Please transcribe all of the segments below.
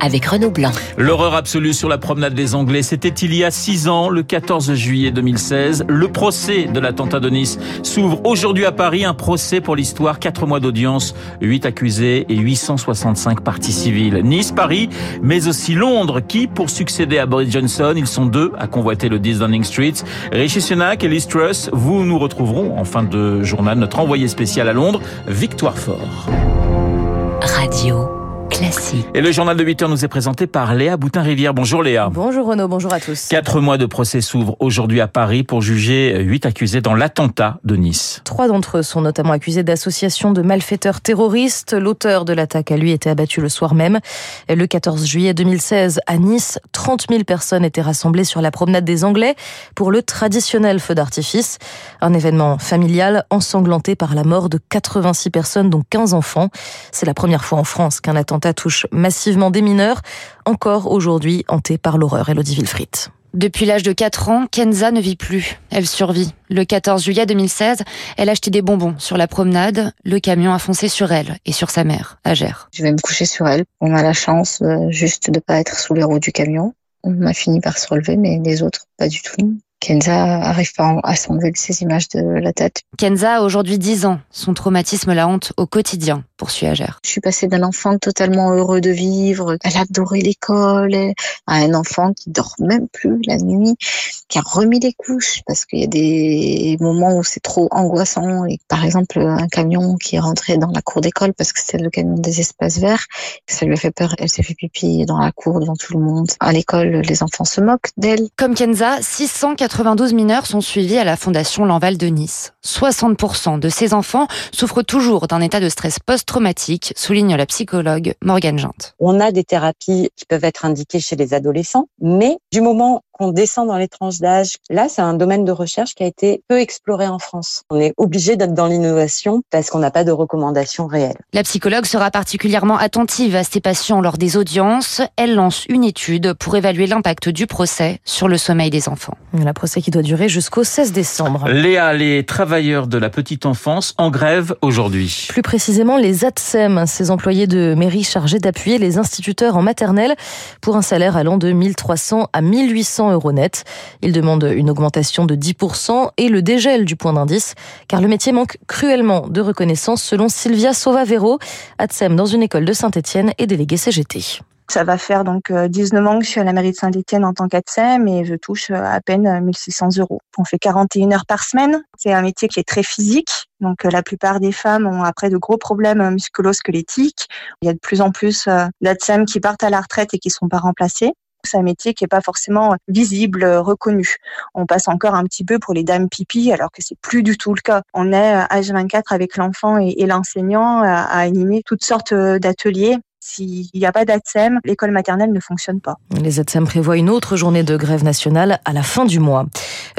avec Renaud Blanc. L'horreur absolue sur la promenade des Anglais, c'était il y a six ans, le 14 juillet 2016. Le procès de l'attentat de Nice s'ouvre aujourd'hui à Paris, un procès pour l'histoire, quatre mois d'audience, huit accusés et 865 parties civiles. Nice, Paris, mais aussi Londres, qui, pour succéder à Boris Johnson, ils sont deux à convoiter le 10 Downing Street. Rishi Sunak et Liz Truss, vous nous retrouverons en fin de journal, notre envoyé spécial à Londres, Victoire Fort. Radio. Classique. Et le journal de 8 heures nous est présenté par Léa Boutin-Rivière. Bonjour Léa. Bonjour Renaud, bonjour à tous. Quatre mois de procès s'ouvrent aujourd'hui à Paris pour juger huit accusés dans l'attentat de Nice. Trois d'entre eux sont notamment accusés d'association de malfaiteurs terroristes. L'auteur de l'attaque a lui été abattu le soir même. Le 14 juillet 2016, à Nice, 30 000 personnes étaient rassemblées sur la promenade des Anglais pour le traditionnel feu d'artifice. Un événement familial ensanglanté par la mort de 86 personnes, dont 15 enfants. C'est la première fois en France qu'un attentat touche massivement des mineurs, encore aujourd'hui hantés par l'horreur. Elodie Wilfried. Depuis l'âge de 4 ans, Kenza ne vit plus. Elle survit. Le 14 juillet 2016, elle a acheté des bonbons sur la promenade. Le camion a foncé sur elle et sur sa mère, Agère. Je vais me coucher sur elle. On a la chance euh, juste de pas être sous les roues du camion. On a fini par se relever, mais les autres, pas du tout. Kenza arrive pas à s'enlever de ces images de la tête. Kenza a aujourd'hui 10 ans. Son traumatisme la hante au quotidien, poursuit Agère. Je suis passée d'un enfant totalement heureux de vivre, elle adorait l'école, à un enfant qui dort même plus la nuit, qui a remis les couches parce qu'il y a des moments où c'est trop angoissant. Et par exemple, un camion qui est rentré dans la cour d'école parce que c'est le camion des espaces verts, ça lui a fait peur. Elle s'est fait pipi dans la cour devant tout le monde. À l'école, les enfants se moquent d'elle. Comme Kenza, 692 mineurs sont suivis à la Fondation L'Enval de Nice. 60% de ces enfants souffrent toujours d'un état de stress post-traumatique, souligne la psychologue Morgane Jante. On a des thérapies qui peuvent être indiquées chez les adolescents, mais du moment qu'on descend dans les tranches d'âge, là, c'est un domaine de recherche qui a été peu exploré en France. On est obligé d'être dans l'innovation parce qu'on n'a pas de recommandations réelles. La psychologue sera particulièrement attentive à ces patients lors des audiences. Elle lance une étude pour évaluer l'impact du procès sur le sommeil des enfants. La procès qui doit durer jusqu'au 16 décembre. Léa, les travailleurs de la petite enfance en grève aujourd'hui. Plus précisément, les ATSEM, ces employés de mairie chargés d'appuyer les instituteurs en maternelle pour un salaire allant de 1300 à 1800 euros net. Ils demandent une augmentation de 10% et le dégel du point d'indice, car le métier manque cruellement de reconnaissance selon Sylvia Sauvavero, ATSEM dans une école de Saint-Etienne et déléguée CGT. Ça va faire donc 19 ans que je suis à la mairie de Saint-Etienne en tant qu'ATSEM et je touche à peine 1600 euros. On fait 41 heures par semaine. C'est un métier qui est très physique. Donc la plupart des femmes ont après de gros problèmes musculo-squelettiques. Il y a de plus en plus d'ATSEM qui partent à la retraite et qui ne sont pas remplacés. C'est un métier qui n'est pas forcément visible, reconnu. On passe encore un petit peu pour les dames pipi, alors que c'est plus du tout le cas. On est H24 avec l'enfant et, l'enseignant à, à animer toutes sortes d'ateliers s'il n'y a pas d'ATSEM, l'école maternelle ne fonctionne pas. Les ATSEM prévoient une autre journée de grève nationale à la fin du mois.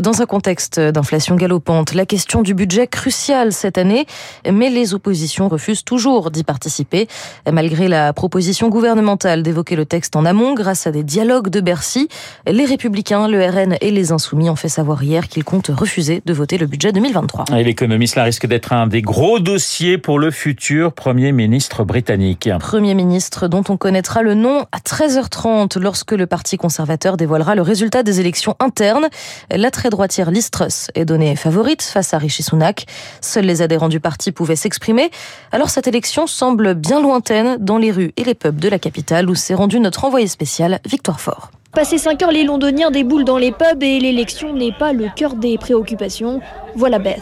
Dans un contexte d'inflation galopante, la question du budget cruciale cette année, mais les oppositions refusent toujours d'y participer. Malgré la proposition gouvernementale d'évoquer le texte en amont grâce à des dialogues de Bercy, les Républicains, le RN et les Insoumis ont fait savoir hier qu'ils comptent refuser de voter le budget 2023. Et l'économie, cela risque d'être un des gros dossiers pour le futur Premier ministre britannique. Premier ministre ministre dont on connaîtra le nom à 13h30 lorsque le Parti conservateur dévoilera le résultat des élections internes. La très droitière Liz Truss est donnée favorite face à Rishi Sunak. Seuls les adhérents du parti pouvaient s'exprimer. Alors cette élection semble bien lointaine dans les rues et les pubs de la capitale où s'est rendu notre envoyé spécial Victoire Fort. Passé 5 heures, les Londoniens déboulent dans les pubs et l'élection n'est pas le cœur des préoccupations. Voilà Beth.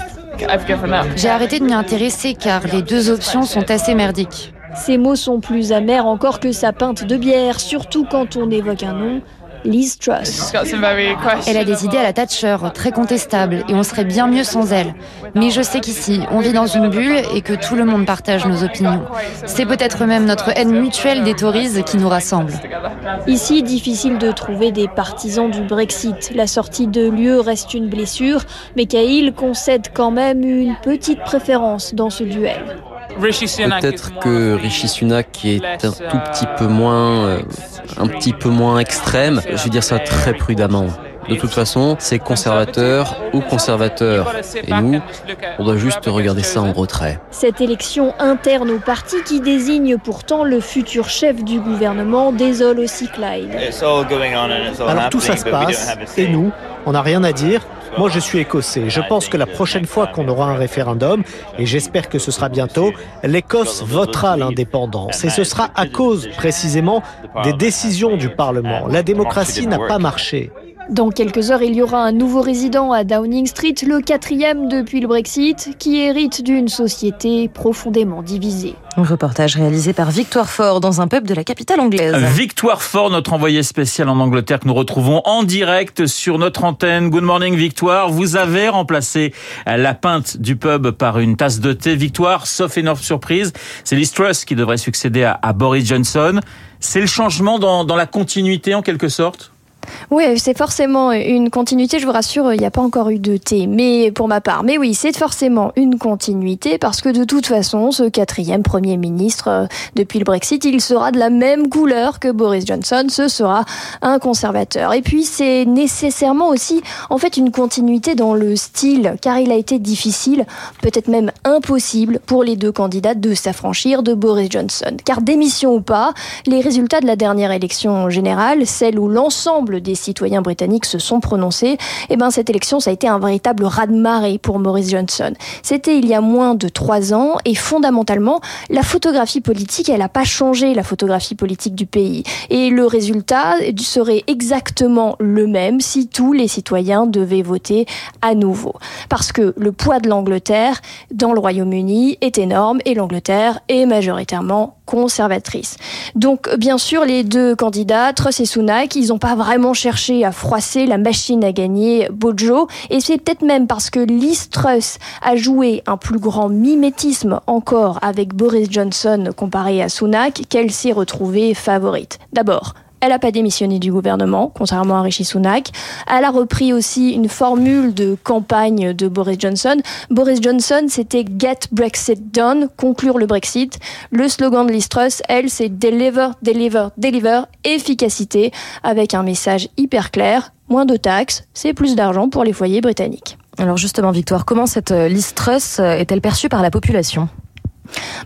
J'ai arrêté de m'y intéresser car les deux options sont assez merdiques. Ces mots sont plus amers encore que sa pinte de bière, surtout quand on évoque un nom. Liz Truss. Elle a des idées à la Thatcher, très contestables, et on serait bien mieux sans elle. Mais je sais qu'ici, on vit dans une bulle et que tout le monde partage nos opinions. C'est peut-être même notre haine mutuelle des Tories qui nous rassemble. Ici, difficile de trouver des partisans du Brexit. La sortie de l'UE reste une blessure, mais Cahill concède quand même une petite préférence dans ce duel. Peut-être que Rishi Sunak est un tout petit peu moins, euh, un petit peu moins extrême. Je vais dire ça très prudemment. De toute façon, c'est conservateur ou conservateur. Et nous, on doit juste regarder ça en retrait. Cette élection interne au parti qui désigne pourtant le futur chef du gouvernement désole aussi Clyde. Alors tout ça se passe, et nous, on n'a rien à dire. Moi, je suis écossais. Je pense que la prochaine fois qu'on aura un référendum, et j'espère que ce sera bientôt, l'Écosse votera l'indépendance. Et ce sera à cause, précisément, des décisions du Parlement. La démocratie n'a pas marché. Dans quelques heures, il y aura un nouveau résident à Downing Street, le quatrième depuis le Brexit, qui hérite d'une société profondément divisée. Un reportage réalisé par Victoire Fort dans un pub de la capitale anglaise. Victoire Fort, notre envoyé spécial en Angleterre que nous retrouvons en direct sur notre antenne. Good morning Victoire. Vous avez remplacé la pinte du pub par une tasse de thé. Victoire, sauf énorme surprise, c'est Liz Truss qui devrait succéder à, Boris Johnson. C'est le changement dans, dans la continuité en quelque sorte? Oui, c'est forcément une continuité. Je vous rassure, il n'y a pas encore eu de thé, mais pour ma part. Mais oui, c'est forcément une continuité parce que de toute façon, ce quatrième premier ministre euh, depuis le Brexit, il sera de la même couleur que Boris Johnson. Ce sera un conservateur. Et puis, c'est nécessairement aussi, en fait, une continuité dans le style, car il a été difficile, peut-être même impossible, pour les deux candidats de s'affranchir de Boris Johnson. Car démission ou pas, les résultats de la dernière élection générale, celle où l'ensemble des citoyens britanniques se sont prononcés, eh ben cette élection, ça a été un véritable raz-de-marée pour Maurice Johnson. C'était il y a moins de trois ans, et fondamentalement, la photographie politique, elle n'a pas changé, la photographie politique du pays. Et le résultat serait exactement le même si tous les citoyens devaient voter à nouveau. Parce que le poids de l'Angleterre dans le Royaume-Uni est énorme, et l'Angleterre est majoritairement conservatrice. Donc, bien sûr, les deux candidats, Truss et Sunak, ils n'ont pas vraiment cherché à froisser la machine à gagner Bojo. Et c'est peut-être même parce que Liz Truss a joué un plus grand mimétisme encore avec Boris Johnson comparé à Sunak qu'elle s'est retrouvée favorite. D'abord, elle n'a pas démissionné du gouvernement, contrairement à Rishi Sunak. Elle a repris aussi une formule de campagne de Boris Johnson. Boris Johnson, c'était Get Brexit Done, conclure le Brexit. Le slogan de Liz Truss, elle, c'est Deliver, Deliver, Deliver, efficacité, avec un message hyper clair. Moins de taxes, c'est plus d'argent pour les foyers britanniques. Alors justement, Victoire, comment cette euh, Liz Truss euh, est-elle perçue par la population?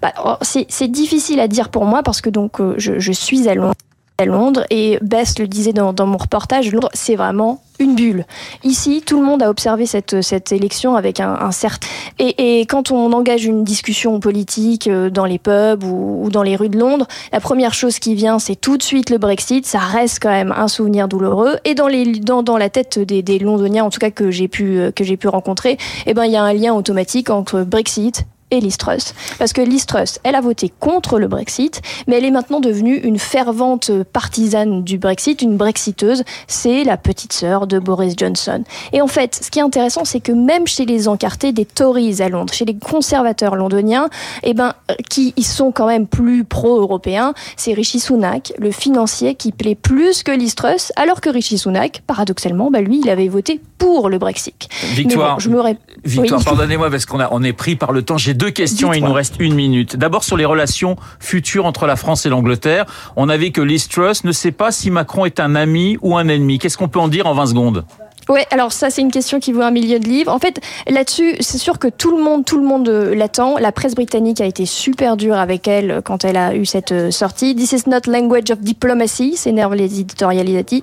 Bah, oh, c'est difficile à dire pour moi parce que donc euh, je, je suis à Londres à Londres et Bess le disait dans, mon reportage, Londres c'est vraiment une bulle. Ici, tout le monde a observé cette, cette élection avec un, certain... Et, quand on engage une discussion politique euh, dans les pubs ou, dans les rues de Londres, la première chose qui vient, c'est tout de suite le Brexit. Ça reste quand même un souvenir douloureux. Et dans, les, dans, dans la tête des, des Londoniens, en tout cas que j'ai pu, euh, pu rencontrer, eh ben, il y a un lien automatique entre Brexit et Liz Truss. Parce que Liz Truss, elle a voté contre le Brexit, mais elle est maintenant devenue une fervente partisane du Brexit, une brexiteuse. C'est la petite sœur de Boris Johnson. Et en fait, ce qui est intéressant, c'est que même chez les encartés des Tories à Londres, chez les conservateurs londoniens, eh ben, qui ils sont quand même plus pro-européens, c'est Rishi Sunak, le financier, qui plaît plus que Liz Truss, alors que Rishi Sunak, paradoxalement, bah, lui, il avait voté pour le Brexit. Victoire, je me Victoire, pardonnez-moi parce qu'on a, on est pris par le temps. J'ai deux questions et il nous reste une minute. D'abord sur les relations futures entre la France et l'Angleterre. On a vu que Liz Truss ne sait pas si Macron est un ami ou un ennemi. Qu'est-ce qu'on peut en dire en 20 secondes? Ouais, alors ça c'est une question qui vaut un million de livres. En fait, là-dessus, c'est sûr que tout le monde, tout le monde euh, l'attend. La presse britannique a été super dure avec elle quand elle a eu cette euh, sortie. This is not language of diplomacy, s'énervent les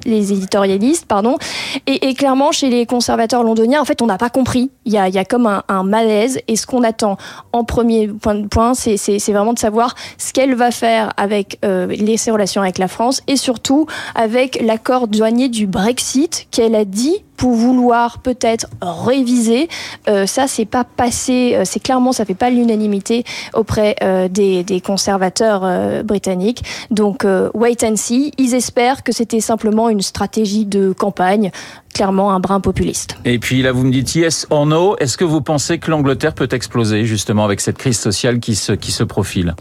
les éditorialistes, pardon. Et, clairement, chez les conservateurs londoniens, en fait, on n'a pas compris. Il y a, comme un, malaise. Et ce qu'on attend en premier point, point c'est, vraiment de savoir ce qu'elle va faire avec euh, ses relations avec la France et surtout avec l'accord douanier du Brexit qu'elle a dit pour vouloir peut-être réviser. Euh, ça, c'est pas passé, euh, c'est clairement, ça fait pas l'unanimité auprès euh, des, des, conservateurs euh, britanniques. Donc, euh, wait and see. Ils espèrent que c'était simplement une stratégie de campagne, clairement un brin populiste. Et puis là, vous me dites yes or no. Est-ce que vous pensez que l'Angleterre peut exploser justement avec cette crise sociale qui se, qui se profile?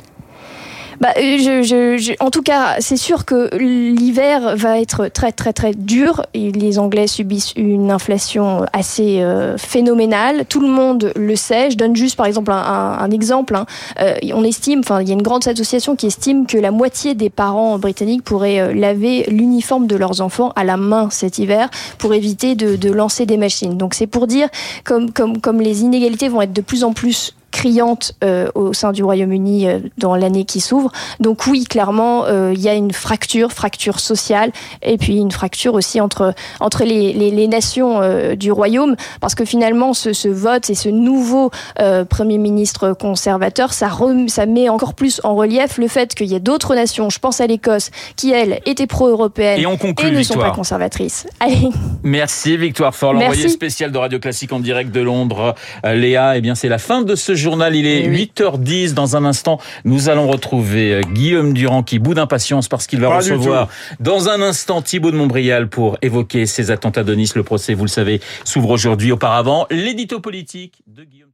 Bah, je, je, je, En tout cas, c'est sûr que l'hiver va être très très très dur. Les Anglais subissent une inflation assez euh, phénoménale. Tout le monde le sait. Je donne juste par exemple un, exemple. Hein. Euh, on estime, enfin il y a une grande association qui estime que la moitié des parents britanniques pourraient euh, laver l'uniforme de leurs enfants à la main cet hiver pour éviter de, lancer des machines. Donc c'est pour dire comme, comme les inégalités vont être de plus en plus criante euh, au sein du Royaume-Uni euh, dans l'année qui s'ouvre. Donc oui, clairement, euh, il y a une fracture, fracture sociale, et puis une fracture aussi entre, entre les, les, les nations du Royaume, parce que finalement, ce, ce vote et ce nouveau Premier ministre conservateur, ça, rem, ça met encore plus en relief le fait qu'il y a d'autres nations, je pense à l'Écosse, qui, elles, étaient pro-européennes et, on conclut, et ne Victoire. sont pas conservatrices. Allez. Merci Victoire Fort, l'envoyé spécial de Radio Classique en direct de Londres. Léa, eh bien c'est la fin de ce journal. Il est oui. 8h10. Dans un instant, nous allons retrouver euh, Guillaume Durand qui bout d'impatience parce qu'il va Pas recevoir dans un instant Thibaut de Montbrial pour évoquer ces attentats de Nice. Le procès, vous le savez, s'ouvre aujourd'hui. Auparavant, l'édito politique de Guillaume.